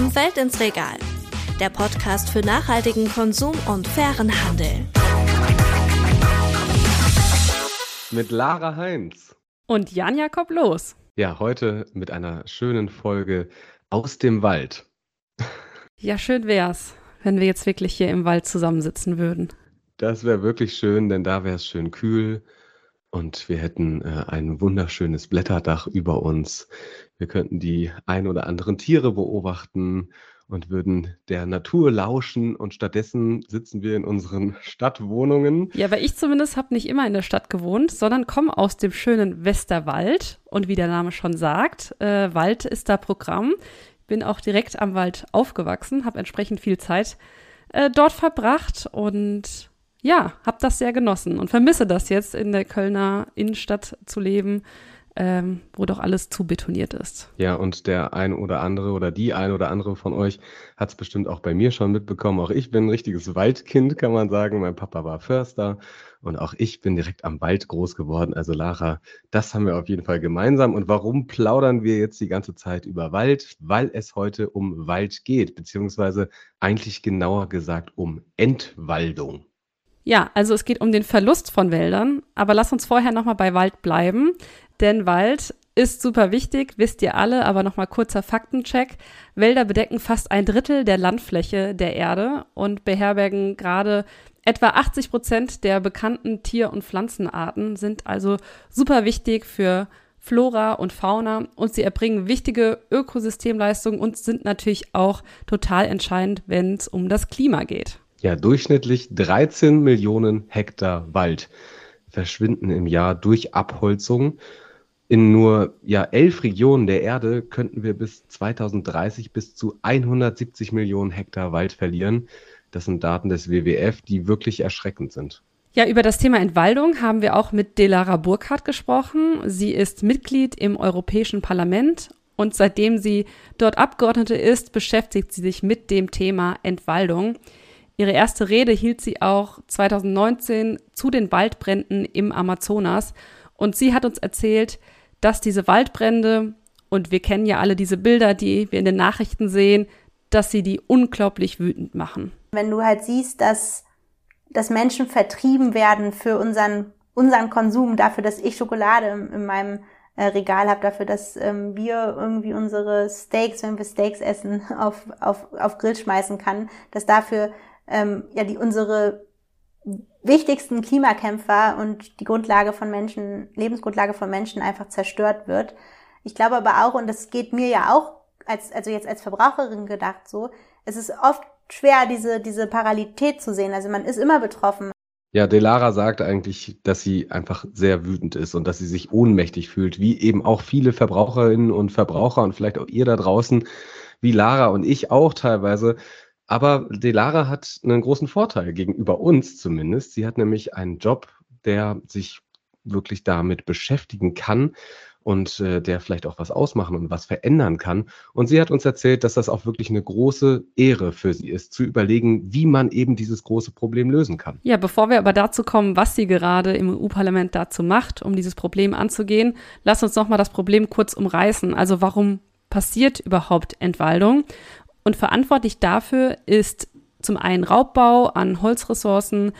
Von Welt ins Regal. Der Podcast für nachhaltigen Konsum und fairen Handel. Mit Lara Heinz. Und Jan Jakob Los. Ja, heute mit einer schönen Folge aus dem Wald. Ja, schön wär's, wenn wir jetzt wirklich hier im Wald zusammensitzen würden. Das wäre wirklich schön, denn da wäre es schön kühl und wir hätten äh, ein wunderschönes Blätterdach über uns. Wir könnten die ein oder anderen Tiere beobachten und würden der Natur lauschen und stattdessen sitzen wir in unseren Stadtwohnungen. Ja, aber ich zumindest habe nicht immer in der Stadt gewohnt, sondern komme aus dem schönen Westerwald und wie der Name schon sagt, äh, Wald ist da Programm. Bin auch direkt am Wald aufgewachsen, habe entsprechend viel Zeit äh, dort verbracht und ja, habe das sehr genossen und vermisse das jetzt in der Kölner Innenstadt zu leben, ähm, wo doch alles zu betoniert ist. Ja, und der ein oder andere oder die ein oder andere von euch hat es bestimmt auch bei mir schon mitbekommen. Auch ich bin ein richtiges Waldkind, kann man sagen. Mein Papa war Förster und auch ich bin direkt am Wald groß geworden. Also Lara, das haben wir auf jeden Fall gemeinsam. Und warum plaudern wir jetzt die ganze Zeit über Wald? Weil es heute um Wald geht, beziehungsweise eigentlich genauer gesagt um Entwaldung. Ja, also es geht um den Verlust von Wäldern, aber lass uns vorher nochmal bei Wald bleiben, denn Wald ist super wichtig, wisst ihr alle, aber nochmal kurzer Faktencheck. Wälder bedecken fast ein Drittel der Landfläche der Erde und beherbergen gerade etwa 80 Prozent der bekannten Tier- und Pflanzenarten, sind also super wichtig für Flora und Fauna und sie erbringen wichtige Ökosystemleistungen und sind natürlich auch total entscheidend, wenn es um das Klima geht. Ja, durchschnittlich 13 Millionen Hektar Wald verschwinden im Jahr durch Abholzung. In nur ja, elf Regionen der Erde könnten wir bis 2030 bis zu 170 Millionen Hektar Wald verlieren. Das sind Daten des WWF, die wirklich erschreckend sind. Ja, über das Thema Entwaldung haben wir auch mit Delara Burkhardt gesprochen. Sie ist Mitglied im Europäischen Parlament und seitdem sie dort Abgeordnete ist, beschäftigt sie sich mit dem Thema Entwaldung. Ihre erste Rede hielt sie auch 2019 zu den Waldbränden im Amazonas. Und sie hat uns erzählt, dass diese Waldbrände, und wir kennen ja alle diese Bilder, die wir in den Nachrichten sehen, dass sie die unglaublich wütend machen. Wenn du halt siehst, dass, dass Menschen vertrieben werden für unseren, unseren Konsum, dafür, dass ich Schokolade in, in meinem äh, Regal habe, dafür, dass ähm, wir irgendwie unsere Steaks, wenn wir Steaks essen, auf, auf, auf Grill schmeißen kann, dass dafür ähm, ja die unsere wichtigsten Klimakämpfer und die Grundlage von Menschen, Lebensgrundlage von Menschen einfach zerstört wird. Ich glaube aber auch, und das geht mir ja auch als, also jetzt als Verbraucherin gedacht so, es ist oft schwer, diese, diese Parallelität zu sehen. Also man ist immer betroffen. Ja, Delara sagt eigentlich, dass sie einfach sehr wütend ist und dass sie sich ohnmächtig fühlt, wie eben auch viele Verbraucherinnen und Verbraucher und vielleicht auch ihr da draußen, wie Lara und ich auch teilweise, aber Delara hat einen großen Vorteil gegenüber uns zumindest. Sie hat nämlich einen Job, der sich wirklich damit beschäftigen kann und äh, der vielleicht auch was ausmachen und was verändern kann. Und sie hat uns erzählt, dass das auch wirklich eine große Ehre für sie ist, zu überlegen, wie man eben dieses große Problem lösen kann. Ja, bevor wir aber dazu kommen, was sie gerade im EU-Parlament dazu macht, um dieses Problem anzugehen, lass uns nochmal das Problem kurz umreißen. Also warum passiert überhaupt Entwaldung? Und verantwortlich dafür ist zum einen Raubbau an Holzressourcen,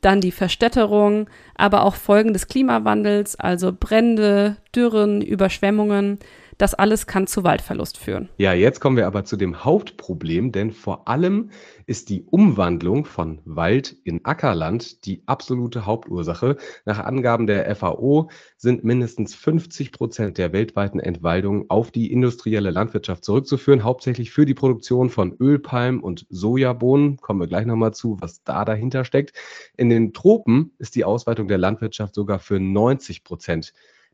dann die Verstädterung, aber auch Folgen des Klimawandels, also Brände, Dürren, Überschwemmungen, das alles kann zu Waldverlust führen. Ja, jetzt kommen wir aber zu dem Hauptproblem, denn vor allem ist die Umwandlung von Wald in Ackerland die absolute Hauptursache. Nach Angaben der FAO sind mindestens 50 Prozent der weltweiten Entwaldung auf die industrielle Landwirtschaft zurückzuführen, hauptsächlich für die Produktion von Ölpalm und Sojabohnen. Kommen wir gleich nochmal zu, was da dahinter steckt. In den Tropen ist die Ausweitung der Landwirtschaft sogar für 90 Prozent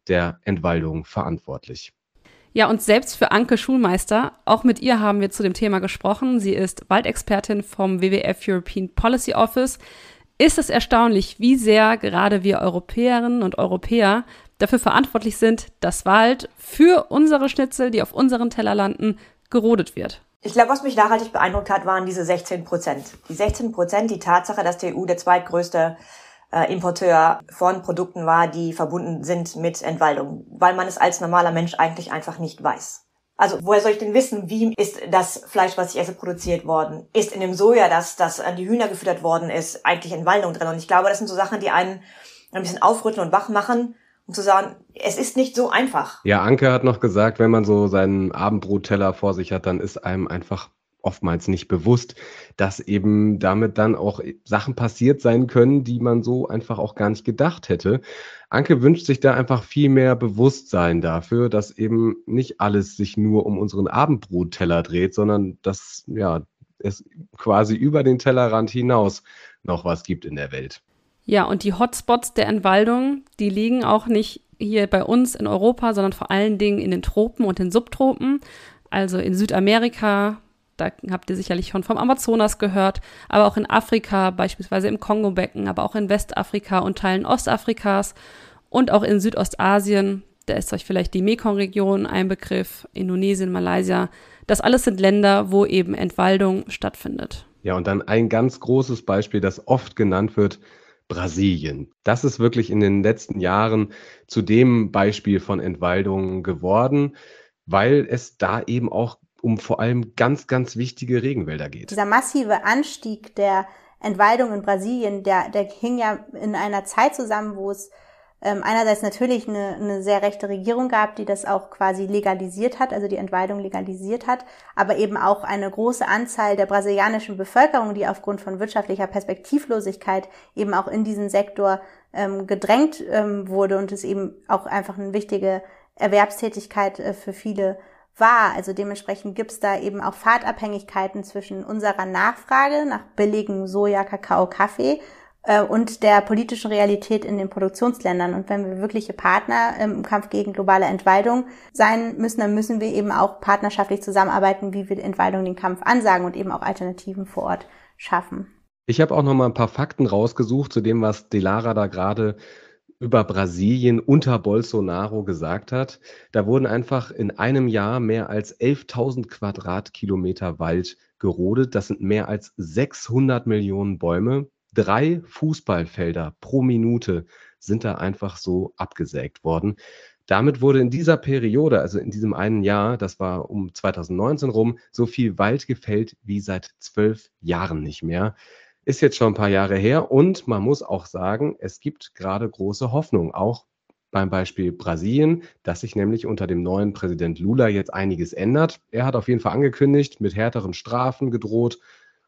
der Entwaldung verantwortlich. Ja, und selbst für Anke Schulmeister, auch mit ihr haben wir zu dem Thema gesprochen. Sie ist Waldexpertin vom WWF European Policy Office. Ist es erstaunlich, wie sehr gerade wir Europäerinnen und Europäer dafür verantwortlich sind, dass Wald für unsere Schnitzel, die auf unseren Teller landen, gerodet wird. Ich glaube, was mich nachhaltig beeindruckt hat, waren diese 16 Prozent. Die 16 Prozent, die Tatsache, dass die EU der zweitgrößte äh, Importeur von Produkten war, die verbunden sind mit Entwaldung, weil man es als normaler Mensch eigentlich einfach nicht weiß. Also woher soll ich denn wissen, wie ist das Fleisch, was ich esse, produziert worden? Ist in dem Soja, das, das an die Hühner gefüttert worden ist, eigentlich Entwaldung drin? Und ich glaube, das sind so Sachen, die einen ein bisschen aufrütteln und wach machen, um zu sagen, es ist nicht so einfach. Ja, Anke hat noch gesagt, wenn man so seinen Abendbrotteller vor sich hat, dann ist einem einfach oftmals nicht bewusst, dass eben damit dann auch Sachen passiert sein können, die man so einfach auch gar nicht gedacht hätte. Anke wünscht sich da einfach viel mehr Bewusstsein dafür, dass eben nicht alles sich nur um unseren Abendbrotteller dreht, sondern dass ja es quasi über den Tellerrand hinaus noch was gibt in der Welt. Ja, und die Hotspots der Entwaldung, die liegen auch nicht hier bei uns in Europa, sondern vor allen Dingen in den Tropen und den Subtropen, also in Südamerika, da habt ihr sicherlich schon vom Amazonas gehört, aber auch in Afrika, beispielsweise im Kongo-Becken, aber auch in Westafrika und Teilen Ostafrikas und auch in Südostasien. Da ist euch vielleicht die Mekong-Region ein Begriff, Indonesien, Malaysia. Das alles sind Länder, wo eben Entwaldung stattfindet. Ja, und dann ein ganz großes Beispiel, das oft genannt wird, Brasilien. Das ist wirklich in den letzten Jahren zu dem Beispiel von Entwaldung geworden, weil es da eben auch um vor allem ganz, ganz wichtige Regenwälder geht. Dieser massive Anstieg der Entwaldung in Brasilien, der, der hing ja in einer Zeit zusammen, wo es ähm, einerseits natürlich eine, eine sehr rechte Regierung gab, die das auch quasi legalisiert hat, also die Entwaldung legalisiert hat, aber eben auch eine große Anzahl der brasilianischen Bevölkerung, die aufgrund von wirtschaftlicher Perspektivlosigkeit eben auch in diesen Sektor ähm, gedrängt ähm, wurde und es eben auch einfach eine wichtige Erwerbstätigkeit äh, für viele war. Also dementsprechend gibt's da eben auch Fahrtabhängigkeiten zwischen unserer Nachfrage nach billigem Soja, Kakao, Kaffee äh, und der politischen Realität in den Produktionsländern. Und wenn wir wirkliche Partner im Kampf gegen globale Entwaldung sein müssen, dann müssen wir eben auch partnerschaftlich zusammenarbeiten, wie wir Entwaldung den Kampf ansagen und eben auch Alternativen vor Ort schaffen. Ich habe auch noch mal ein paar Fakten rausgesucht zu dem, was Delara da gerade über Brasilien unter Bolsonaro gesagt hat. Da wurden einfach in einem Jahr mehr als 11.000 Quadratkilometer Wald gerodet. Das sind mehr als 600 Millionen Bäume. Drei Fußballfelder pro Minute sind da einfach so abgesägt worden. Damit wurde in dieser Periode, also in diesem einen Jahr, das war um 2019 rum, so viel Wald gefällt wie seit zwölf Jahren nicht mehr. Ist jetzt schon ein paar Jahre her und man muss auch sagen, es gibt gerade große Hoffnung, auch beim Beispiel Brasilien, dass sich nämlich unter dem neuen Präsident Lula jetzt einiges ändert. Er hat auf jeden Fall angekündigt, mit härteren Strafen gedroht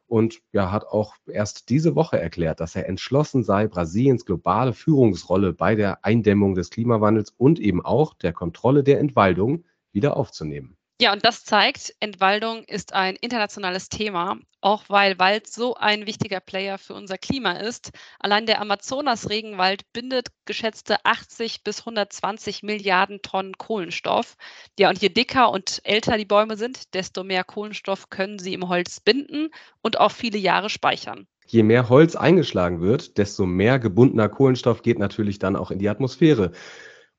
und ja, hat auch erst diese Woche erklärt, dass er entschlossen sei, Brasiliens globale Führungsrolle bei der Eindämmung des Klimawandels und eben auch der Kontrolle der Entwaldung wieder aufzunehmen. Ja, und das zeigt, Entwaldung ist ein internationales Thema, auch weil Wald so ein wichtiger Player für unser Klima ist. Allein der Amazonas-Regenwald bindet geschätzte 80 bis 120 Milliarden Tonnen Kohlenstoff. Ja, und je dicker und älter die Bäume sind, desto mehr Kohlenstoff können sie im Holz binden und auch viele Jahre speichern. Je mehr Holz eingeschlagen wird, desto mehr gebundener Kohlenstoff geht natürlich dann auch in die Atmosphäre.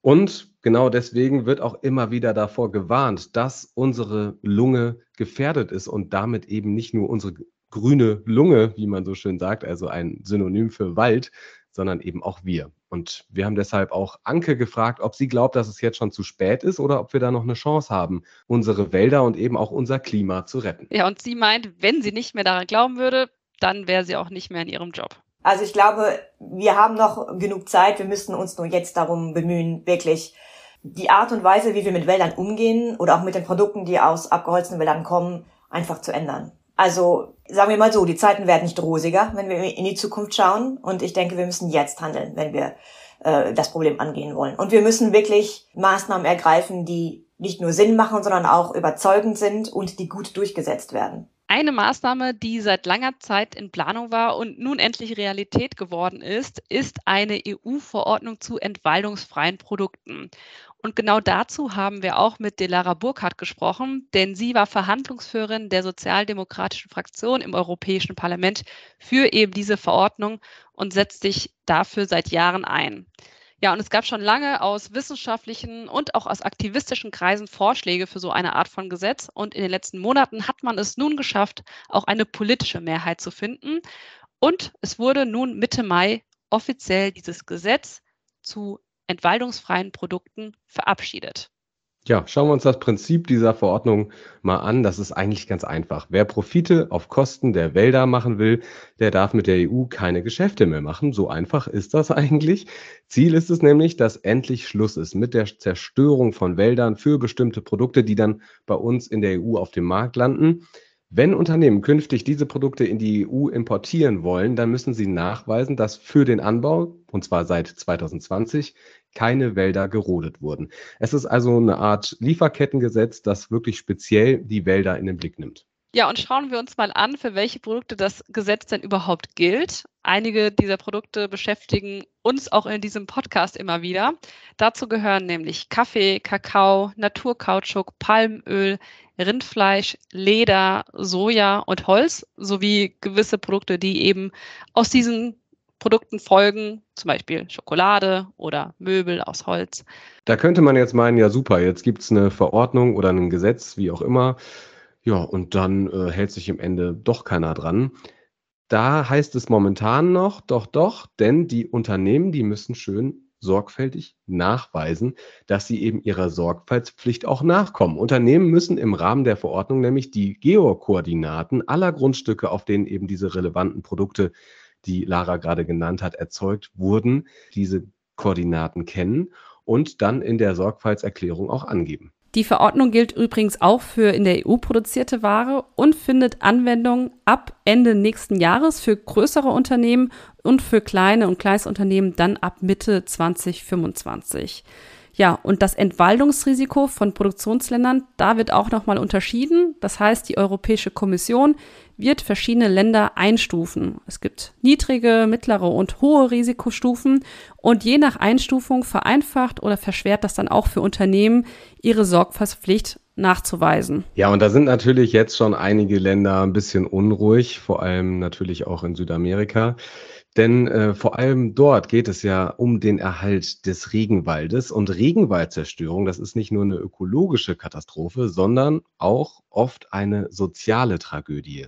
Und genau deswegen wird auch immer wieder davor gewarnt, dass unsere Lunge gefährdet ist und damit eben nicht nur unsere grüne Lunge, wie man so schön sagt, also ein Synonym für Wald, sondern eben auch wir. Und wir haben deshalb auch Anke gefragt, ob sie glaubt, dass es jetzt schon zu spät ist oder ob wir da noch eine Chance haben, unsere Wälder und eben auch unser Klima zu retten. Ja, und sie meint, wenn sie nicht mehr daran glauben würde, dann wäre sie auch nicht mehr in ihrem Job. Also ich glaube, wir haben noch genug Zeit. Wir müssen uns nur jetzt darum bemühen, wirklich die Art und Weise, wie wir mit Wäldern umgehen oder auch mit den Produkten, die aus abgeholzten Wäldern kommen, einfach zu ändern. Also sagen wir mal so, die Zeiten werden nicht rosiger, wenn wir in die Zukunft schauen. Und ich denke, wir müssen jetzt handeln, wenn wir äh, das Problem angehen wollen. Und wir müssen wirklich Maßnahmen ergreifen, die nicht nur Sinn machen, sondern auch überzeugend sind und die gut durchgesetzt werden. Eine Maßnahme, die seit langer Zeit in Planung war und nun endlich Realität geworden ist, ist eine EU-Verordnung zu entwaldungsfreien Produkten. Und genau dazu haben wir auch mit Delara Burkhardt gesprochen, denn sie war Verhandlungsführerin der sozialdemokratischen Fraktion im Europäischen Parlament für eben diese Verordnung und setzt sich dafür seit Jahren ein. Ja, und es gab schon lange aus wissenschaftlichen und auch aus aktivistischen Kreisen Vorschläge für so eine Art von Gesetz. Und in den letzten Monaten hat man es nun geschafft, auch eine politische Mehrheit zu finden. Und es wurde nun Mitte Mai offiziell dieses Gesetz zu entwaldungsfreien Produkten verabschiedet. Ja, schauen wir uns das Prinzip dieser Verordnung mal an. Das ist eigentlich ganz einfach. Wer Profite auf Kosten der Wälder machen will, der darf mit der EU keine Geschäfte mehr machen. So einfach ist das eigentlich. Ziel ist es nämlich, dass endlich Schluss ist mit der Zerstörung von Wäldern für bestimmte Produkte, die dann bei uns in der EU auf dem Markt landen. Wenn Unternehmen künftig diese Produkte in die EU importieren wollen, dann müssen sie nachweisen, dass für den Anbau, und zwar seit 2020, keine Wälder gerodet wurden. Es ist also eine Art Lieferkettengesetz, das wirklich speziell die Wälder in den Blick nimmt. Ja, und schauen wir uns mal an, für welche Produkte das Gesetz denn überhaupt gilt. Einige dieser Produkte beschäftigen uns auch in diesem Podcast immer wieder. Dazu gehören nämlich Kaffee, Kakao, Naturkautschuk, Palmöl, Rindfleisch, Leder, Soja und Holz sowie gewisse Produkte, die eben aus diesen Produkten folgen, zum Beispiel Schokolade oder Möbel aus Holz. Da könnte man jetzt meinen, ja super, jetzt gibt es eine Verordnung oder ein Gesetz, wie auch immer. Ja, und dann äh, hält sich im Ende doch keiner dran. Da heißt es momentan noch, doch, doch, denn die Unternehmen, die müssen schön sorgfältig nachweisen, dass sie eben ihrer Sorgfaltspflicht auch nachkommen. Unternehmen müssen im Rahmen der Verordnung nämlich die Geokoordinaten aller Grundstücke, auf denen eben diese relevanten Produkte, die Lara gerade genannt hat, erzeugt wurden, diese Koordinaten kennen und dann in der Sorgfaltserklärung auch angeben. Die Verordnung gilt übrigens auch für in der EU produzierte Ware und findet Anwendung ab Ende nächsten Jahres für größere Unternehmen und für kleine und Kleinstunternehmen dann ab Mitte 2025. Ja, und das Entwaldungsrisiko von Produktionsländern, da wird auch nochmal unterschieden. Das heißt, die Europäische Kommission wird verschiedene Länder einstufen. Es gibt niedrige, mittlere und hohe Risikostufen und je nach Einstufung vereinfacht oder verschwert das dann auch für Unternehmen, ihre Sorgfaltspflicht nachzuweisen. Ja, und da sind natürlich jetzt schon einige Länder ein bisschen unruhig, vor allem natürlich auch in Südamerika. Denn äh, vor allem dort geht es ja um den Erhalt des Regenwaldes. Und Regenwaldzerstörung, das ist nicht nur eine ökologische Katastrophe, sondern auch oft eine soziale Tragödie.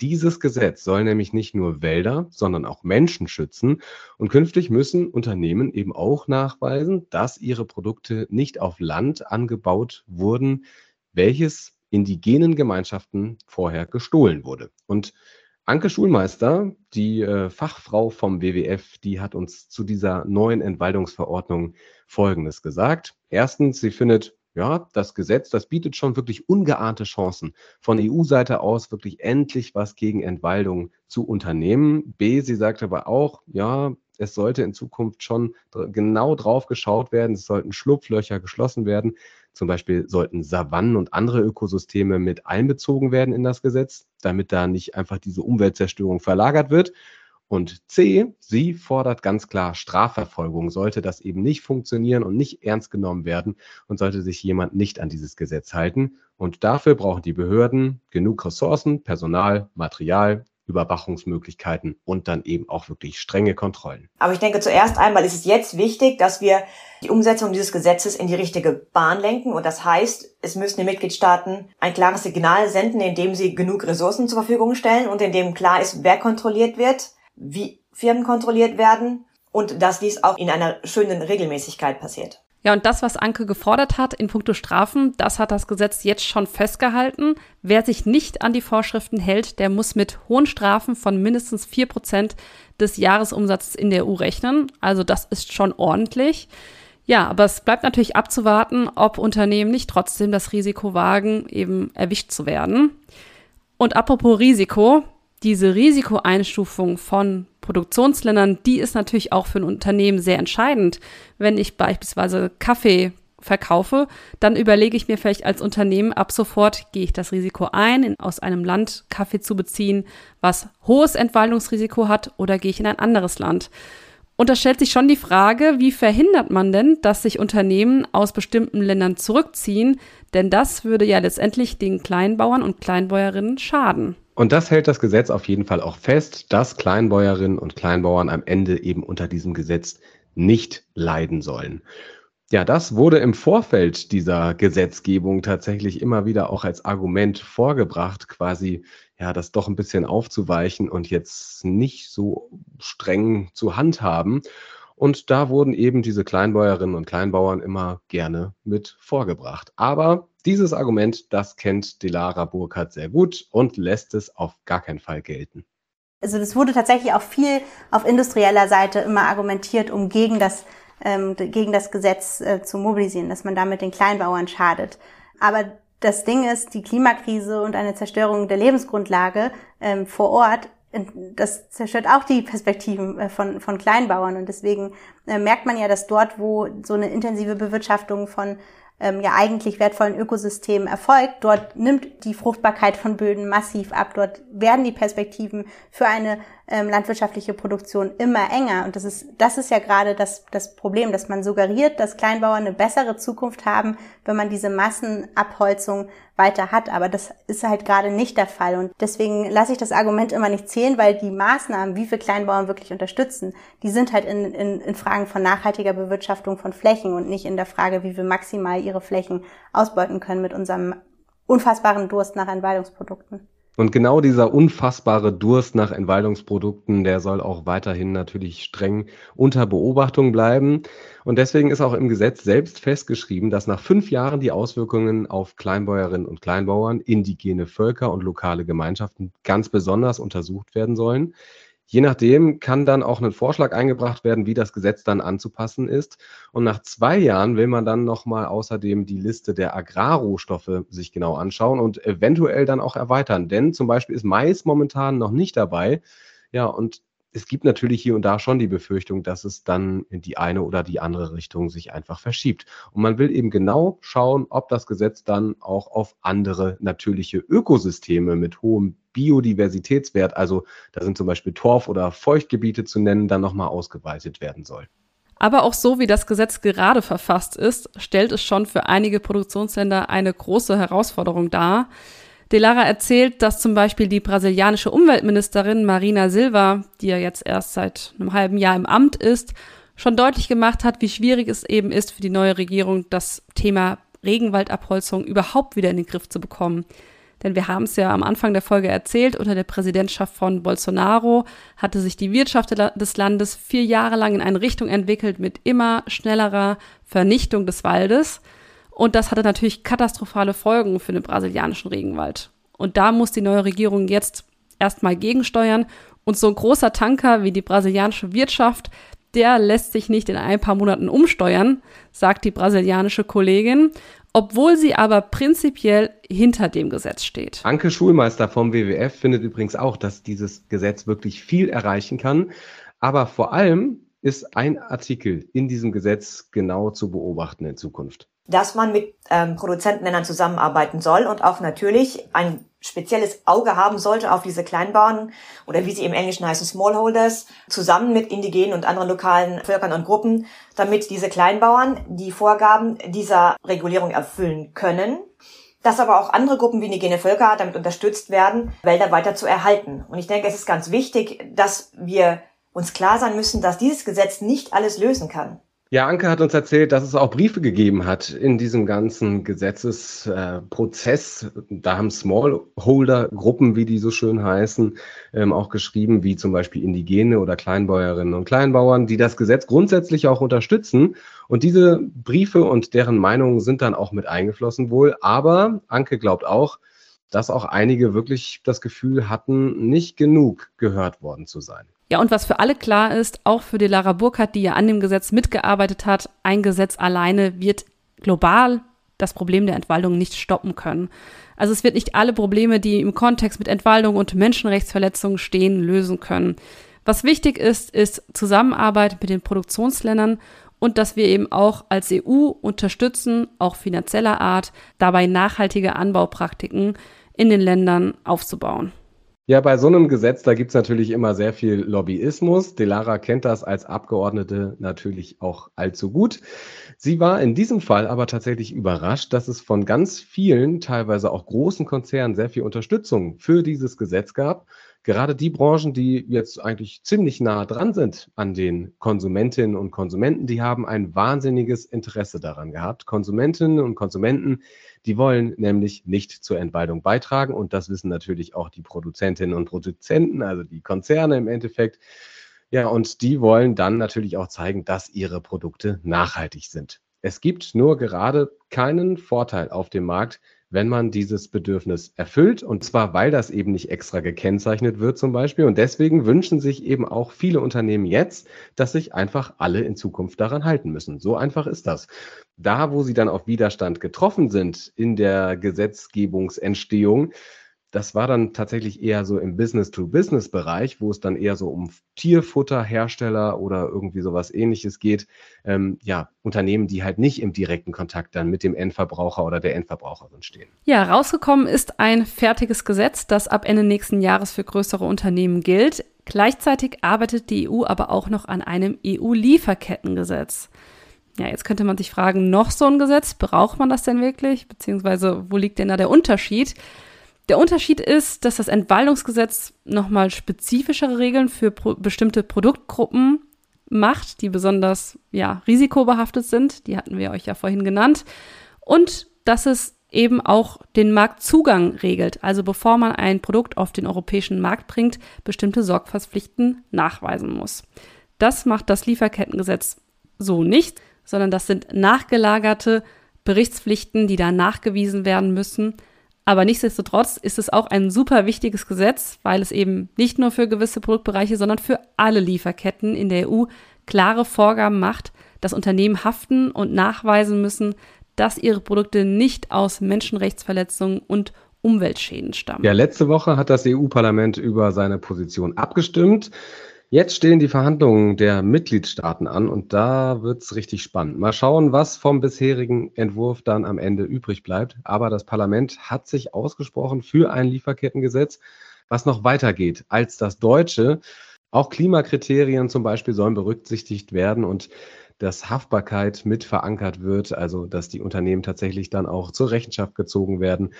Dieses Gesetz soll nämlich nicht nur Wälder, sondern auch Menschen schützen. Und künftig müssen Unternehmen eben auch nachweisen, dass ihre Produkte nicht auf Land angebaut wurden, welches indigenen Gemeinschaften vorher gestohlen wurde. Und Anke Schulmeister, die äh, Fachfrau vom WWF, die hat uns zu dieser neuen Entwaldungsverordnung Folgendes gesagt. Erstens, sie findet, ja, das Gesetz, das bietet schon wirklich ungeahnte Chancen, von EU-Seite aus wirklich endlich was gegen Entwaldung zu unternehmen. B, sie sagt aber auch, ja, es sollte in Zukunft schon genau drauf geschaut werden, es sollten Schlupflöcher geschlossen werden. Zum Beispiel sollten Savannen und andere Ökosysteme mit einbezogen werden in das Gesetz, damit da nicht einfach diese Umweltzerstörung verlagert wird. Und C, sie fordert ganz klar Strafverfolgung. Sollte das eben nicht funktionieren und nicht ernst genommen werden und sollte sich jemand nicht an dieses Gesetz halten. Und dafür brauchen die Behörden genug Ressourcen, Personal, Material, Überwachungsmöglichkeiten und dann eben auch wirklich strenge Kontrollen. Aber ich denke, zuerst einmal ist es jetzt wichtig, dass wir die Umsetzung dieses Gesetzes in die richtige Bahn lenken. Und das heißt, es müssen die Mitgliedstaaten ein klares Signal senden, indem sie genug Ressourcen zur Verfügung stellen und indem klar ist, wer kontrolliert wird, wie Firmen kontrolliert werden und dass dies auch in einer schönen Regelmäßigkeit passiert. Ja, und das, was Anke gefordert hat in puncto Strafen, das hat das Gesetz jetzt schon festgehalten. Wer sich nicht an die Vorschriften hält, der muss mit hohen Strafen von mindestens vier Prozent des Jahresumsatzes in der EU rechnen. Also das ist schon ordentlich. Ja, aber es bleibt natürlich abzuwarten, ob Unternehmen nicht trotzdem das Risiko wagen, eben erwischt zu werden. Und apropos Risiko, diese Risikoeinstufung von Produktionsländern, die ist natürlich auch für ein Unternehmen sehr entscheidend. Wenn ich beispielsweise Kaffee verkaufe, dann überlege ich mir vielleicht als Unternehmen ab sofort, gehe ich das Risiko ein, in, aus einem Land Kaffee zu beziehen, was hohes Entwaldungsrisiko hat, oder gehe ich in ein anderes Land. Und da stellt sich schon die Frage, wie verhindert man denn, dass sich Unternehmen aus bestimmten Ländern zurückziehen? Denn das würde ja letztendlich den Kleinbauern und Kleinbäuerinnen schaden. Und das hält das Gesetz auf jeden Fall auch fest, dass Kleinbäuerinnen und Kleinbauern am Ende eben unter diesem Gesetz nicht leiden sollen. Ja, das wurde im Vorfeld dieser Gesetzgebung tatsächlich immer wieder auch als Argument vorgebracht, quasi ja, das doch ein bisschen aufzuweichen und jetzt nicht so streng zu handhaben. Und da wurden eben diese Kleinbäuerinnen und Kleinbauern immer gerne mit vorgebracht. Aber dieses Argument, das kennt Delara Burkhardt sehr gut und lässt es auf gar keinen Fall gelten. Also das wurde tatsächlich auch viel auf industrieller Seite immer argumentiert, um gegen das, ähm, gegen das Gesetz äh, zu mobilisieren, dass man damit den Kleinbauern schadet. Aber das Ding ist, die Klimakrise und eine Zerstörung der Lebensgrundlage ähm, vor Ort das zerstört auch die Perspektiven äh, von, von Kleinbauern. Und deswegen äh, merkt man ja, dass dort, wo so eine intensive Bewirtschaftung von ähm, ja eigentlich wertvollen Ökosystemen erfolgt. Dort nimmt die Fruchtbarkeit von Böden massiv ab. Dort werden die Perspektiven für eine ähm, landwirtschaftliche Produktion immer enger. Und das ist, das ist ja gerade das, das Problem, dass man suggeriert, dass Kleinbauern eine bessere Zukunft haben, wenn man diese Massenabholzung weiter hat. Aber das ist halt gerade nicht der Fall. Und deswegen lasse ich das Argument immer nicht zählen, weil die Maßnahmen, wie wir Kleinbauern wirklich unterstützen, die sind halt in, in, in Fragen von nachhaltiger Bewirtschaftung von Flächen und nicht in der Frage, wie wir maximal ihre Flächen ausbeuten können mit unserem unfassbaren Durst nach Entwaldungsprodukten. Und genau dieser unfassbare Durst nach Entwaldungsprodukten, der soll auch weiterhin natürlich streng unter Beobachtung bleiben. Und deswegen ist auch im Gesetz selbst festgeschrieben, dass nach fünf Jahren die Auswirkungen auf Kleinbäuerinnen und Kleinbauern, indigene Völker und lokale Gemeinschaften ganz besonders untersucht werden sollen. Je nachdem kann dann auch ein Vorschlag eingebracht werden, wie das Gesetz dann anzupassen ist. Und nach zwei Jahren will man dann nochmal außerdem die Liste der Agrarrohstoffe sich genau anschauen und eventuell dann auch erweitern. Denn zum Beispiel ist Mais momentan noch nicht dabei. Ja, und es gibt natürlich hier und da schon die Befürchtung, dass es dann in die eine oder die andere Richtung sich einfach verschiebt. Und man will eben genau schauen, ob das Gesetz dann auch auf andere natürliche Ökosysteme mit hohem Biodiversitätswert, also da sind zum Beispiel Torf- oder Feuchtgebiete zu nennen, dann nochmal ausgeweitet werden soll. Aber auch so, wie das Gesetz gerade verfasst ist, stellt es schon für einige Produktionsländer eine große Herausforderung dar. Delara erzählt, dass zum Beispiel die brasilianische Umweltministerin Marina Silva, die ja jetzt erst seit einem halben Jahr im Amt ist, schon deutlich gemacht hat, wie schwierig es eben ist für die neue Regierung, das Thema Regenwaldabholzung überhaupt wieder in den Griff zu bekommen. Denn wir haben es ja am Anfang der Folge erzählt, unter der Präsidentschaft von Bolsonaro hatte sich die Wirtschaft des Landes vier Jahre lang in eine Richtung entwickelt mit immer schnellerer Vernichtung des Waldes. Und das hatte natürlich katastrophale Folgen für den brasilianischen Regenwald. Und da muss die neue Regierung jetzt erstmal gegensteuern. Und so ein großer Tanker wie die brasilianische Wirtschaft, der lässt sich nicht in ein paar Monaten umsteuern, sagt die brasilianische Kollegin, obwohl sie aber prinzipiell hinter dem Gesetz steht. Anke Schulmeister vom WWF findet übrigens auch, dass dieses Gesetz wirklich viel erreichen kann. Aber vor allem ist ein Artikel in diesem Gesetz genau zu beobachten in Zukunft dass man mit ähm, Produzentenländern zusammenarbeiten soll und auch natürlich ein spezielles Auge haben sollte auf diese Kleinbauern oder wie sie im Englischen heißen Smallholders, zusammen mit indigenen und anderen lokalen Völkern und Gruppen, damit diese Kleinbauern die Vorgaben dieser Regulierung erfüllen können, dass aber auch andere Gruppen wie indigene Völker damit unterstützt werden, Wälder weiter zu erhalten. Und ich denke, es ist ganz wichtig, dass wir uns klar sein müssen, dass dieses Gesetz nicht alles lösen kann. Ja, Anke hat uns erzählt, dass es auch Briefe gegeben hat in diesem ganzen Gesetzesprozess. Äh, da haben Smallholder-Gruppen, wie die so schön heißen, ähm, auch geschrieben, wie zum Beispiel Indigene oder Kleinbäuerinnen und Kleinbauern, die das Gesetz grundsätzlich auch unterstützen. Und diese Briefe und deren Meinungen sind dann auch mit eingeflossen wohl. Aber Anke glaubt auch, dass auch einige wirklich das Gefühl hatten, nicht genug gehört worden zu sein. Ja, und was für alle klar ist, auch für die Lara Burkhardt, die ja an dem Gesetz mitgearbeitet hat, ein Gesetz alleine wird global das Problem der Entwaldung nicht stoppen können. Also es wird nicht alle Probleme, die im Kontext mit Entwaldung und Menschenrechtsverletzungen stehen, lösen können. Was wichtig ist, ist Zusammenarbeit mit den Produktionsländern und dass wir eben auch als EU unterstützen, auch finanzieller Art, dabei nachhaltige Anbaupraktiken in den Ländern aufzubauen. Ja, bei so einem Gesetz, da gibt's natürlich immer sehr viel Lobbyismus. Delara kennt das als Abgeordnete natürlich auch allzu gut. Sie war in diesem Fall aber tatsächlich überrascht, dass es von ganz vielen, teilweise auch großen Konzernen sehr viel Unterstützung für dieses Gesetz gab. Gerade die Branchen, die jetzt eigentlich ziemlich nah dran sind an den Konsumentinnen und Konsumenten, die haben ein wahnsinniges Interesse daran gehabt. Konsumentinnen und Konsumenten, die wollen nämlich nicht zur Entwaldung beitragen und das wissen natürlich auch die Produzentinnen und Produzenten, also die Konzerne im Endeffekt. Ja, und die wollen dann natürlich auch zeigen, dass ihre Produkte nachhaltig sind. Es gibt nur gerade keinen Vorteil auf dem Markt, wenn man dieses Bedürfnis erfüllt. Und zwar, weil das eben nicht extra gekennzeichnet wird zum Beispiel. Und deswegen wünschen sich eben auch viele Unternehmen jetzt, dass sich einfach alle in Zukunft daran halten müssen. So einfach ist das. Da, wo sie dann auf Widerstand getroffen sind in der Gesetzgebungsentstehung, das war dann tatsächlich eher so im Business-to-Business-Bereich, wo es dann eher so um Tierfutterhersteller oder irgendwie sowas ähnliches geht. Ähm, ja, Unternehmen, die halt nicht im direkten Kontakt dann mit dem Endverbraucher oder der Endverbraucherin stehen. Ja, rausgekommen ist ein fertiges Gesetz, das ab Ende nächsten Jahres für größere Unternehmen gilt. Gleichzeitig arbeitet die EU aber auch noch an einem EU-Lieferkettengesetz. Ja, jetzt könnte man sich fragen, noch so ein Gesetz, braucht man das denn wirklich? Beziehungsweise, wo liegt denn da der Unterschied? Der Unterschied ist, dass das Entwaldungsgesetz nochmal spezifischere Regeln für pro bestimmte Produktgruppen macht, die besonders ja, risikobehaftet sind. Die hatten wir euch ja vorhin genannt. Und dass es eben auch den Marktzugang regelt. Also bevor man ein Produkt auf den europäischen Markt bringt, bestimmte Sorgfaltspflichten nachweisen muss. Das macht das Lieferkettengesetz so nicht, sondern das sind nachgelagerte Berichtspflichten, die da nachgewiesen werden müssen. Aber nichtsdestotrotz ist es auch ein super wichtiges Gesetz, weil es eben nicht nur für gewisse Produktbereiche, sondern für alle Lieferketten in der EU klare Vorgaben macht, dass Unternehmen haften und nachweisen müssen, dass ihre Produkte nicht aus Menschenrechtsverletzungen und Umweltschäden stammen. Ja, letzte Woche hat das EU-Parlament über seine Position abgestimmt. Jetzt stehen die Verhandlungen der Mitgliedstaaten an und da wird's richtig spannend. Mal schauen, was vom bisherigen Entwurf dann am Ende übrig bleibt. Aber das Parlament hat sich ausgesprochen für ein Lieferkettengesetz, was noch weitergeht als das deutsche. Auch Klimakriterien zum Beispiel sollen berücksichtigt werden und dass Haftbarkeit mit verankert wird, also dass die Unternehmen tatsächlich dann auch zur Rechenschaft gezogen werden.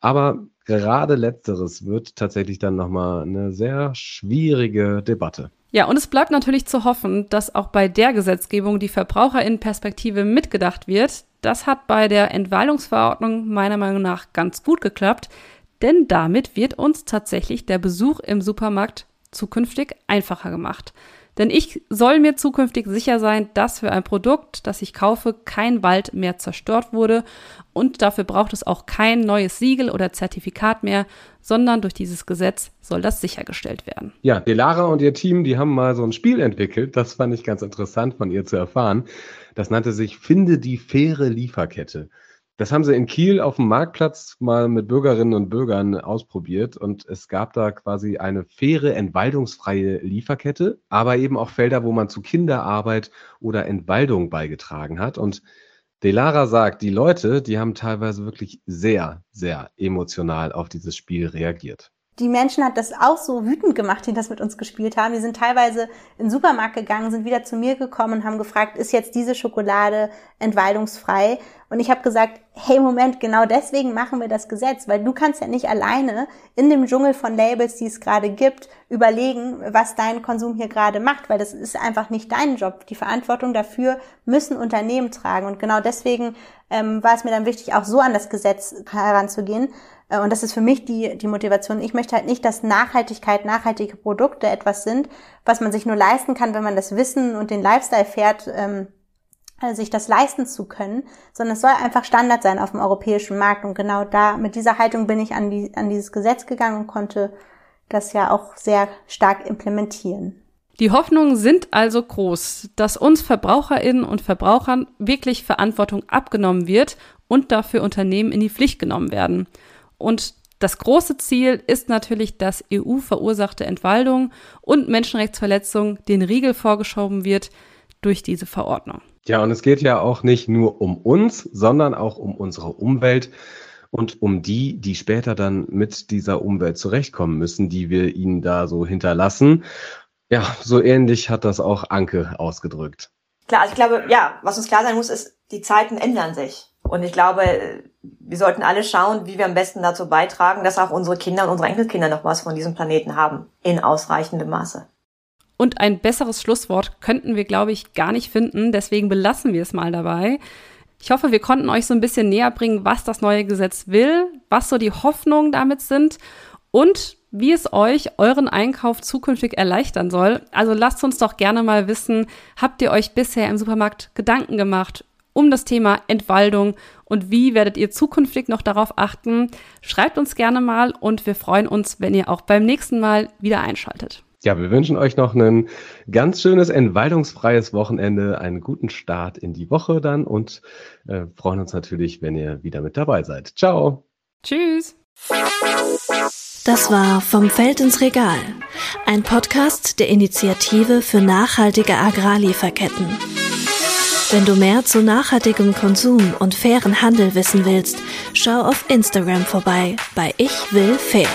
Aber gerade letzteres wird tatsächlich dann nochmal eine sehr schwierige Debatte. Ja, und es bleibt natürlich zu hoffen, dass auch bei der Gesetzgebung die Verbraucherinnenperspektive mitgedacht wird. Das hat bei der Entwaldungsverordnung meiner Meinung nach ganz gut geklappt, denn damit wird uns tatsächlich der Besuch im Supermarkt zukünftig einfacher gemacht. Denn ich soll mir zukünftig sicher sein, dass für ein Produkt, das ich kaufe, kein Wald mehr zerstört wurde und dafür braucht es auch kein neues Siegel oder Zertifikat mehr, sondern durch dieses Gesetz soll das sichergestellt werden. Ja, Delara und ihr Team, die haben mal so ein Spiel entwickelt, das fand ich ganz interessant von ihr zu erfahren. Das nannte sich Finde die faire Lieferkette. Das haben sie in Kiel auf dem Marktplatz mal mit Bürgerinnen und Bürgern ausprobiert und es gab da quasi eine faire, entwaldungsfreie Lieferkette, aber eben auch Felder, wo man zu Kinderarbeit oder Entwaldung beigetragen hat. Und Delara sagt, die Leute, die haben teilweise wirklich sehr, sehr emotional auf dieses Spiel reagiert die Menschen hat das auch so wütend gemacht, die das mit uns gespielt haben. Die sind teilweise in den Supermarkt gegangen, sind wieder zu mir gekommen und haben gefragt, ist jetzt diese Schokolade entwaldungsfrei? Und ich habe gesagt, hey Moment, genau deswegen machen wir das Gesetz, weil du kannst ja nicht alleine in dem Dschungel von Labels, die es gerade gibt, überlegen, was dein Konsum hier gerade macht, weil das ist einfach nicht dein Job. Die Verantwortung dafür müssen Unternehmen tragen. Und genau deswegen ähm, war es mir dann wichtig, auch so an das Gesetz heranzugehen. Äh, und das ist für mich die, die Motivation. Ich möchte halt nicht, dass Nachhaltigkeit, nachhaltige Produkte etwas sind, was man sich nur leisten kann, wenn man das Wissen und den Lifestyle fährt, ähm, äh, sich das leisten zu können, sondern es soll einfach Standard sein auf dem europäischen Markt. Und genau da, mit dieser Haltung bin ich an, die, an dieses Gesetz gegangen und konnte das ja auch sehr stark implementieren. Die Hoffnungen sind also groß, dass uns Verbraucherinnen und Verbrauchern wirklich Verantwortung abgenommen wird und dafür Unternehmen in die Pflicht genommen werden. Und das große Ziel ist natürlich, dass EU-verursachte Entwaldung und Menschenrechtsverletzung den Riegel vorgeschoben wird durch diese Verordnung. Ja, und es geht ja auch nicht nur um uns, sondern auch um unsere Umwelt und um die, die später dann mit dieser Umwelt zurechtkommen müssen, die wir ihnen da so hinterlassen. Ja, so ähnlich hat das auch Anke ausgedrückt. Klar, also ich glaube, ja, was uns klar sein muss, ist, die Zeiten ändern sich. Und ich glaube, wir sollten alle schauen, wie wir am besten dazu beitragen, dass auch unsere Kinder und unsere Enkelkinder noch was von diesem Planeten haben. In ausreichendem Maße. Und ein besseres Schlusswort könnten wir, glaube ich, gar nicht finden. Deswegen belassen wir es mal dabei. Ich hoffe, wir konnten euch so ein bisschen näher bringen, was das neue Gesetz will, was so die Hoffnungen damit sind und wie es euch euren Einkauf zukünftig erleichtern soll. Also lasst uns doch gerne mal wissen, habt ihr euch bisher im Supermarkt Gedanken gemacht um das Thema Entwaldung und wie werdet ihr zukünftig noch darauf achten? Schreibt uns gerne mal und wir freuen uns, wenn ihr auch beim nächsten Mal wieder einschaltet. Ja, wir wünschen euch noch ein ganz schönes entwaldungsfreies Wochenende, einen guten Start in die Woche dann und äh, freuen uns natürlich, wenn ihr wieder mit dabei seid. Ciao. Tschüss. Das war Vom Feld ins Regal, ein Podcast der Initiative für nachhaltige Agrarlieferketten. Wenn du mehr zu nachhaltigem Konsum und fairen Handel wissen willst, schau auf Instagram vorbei bei Ich will fair.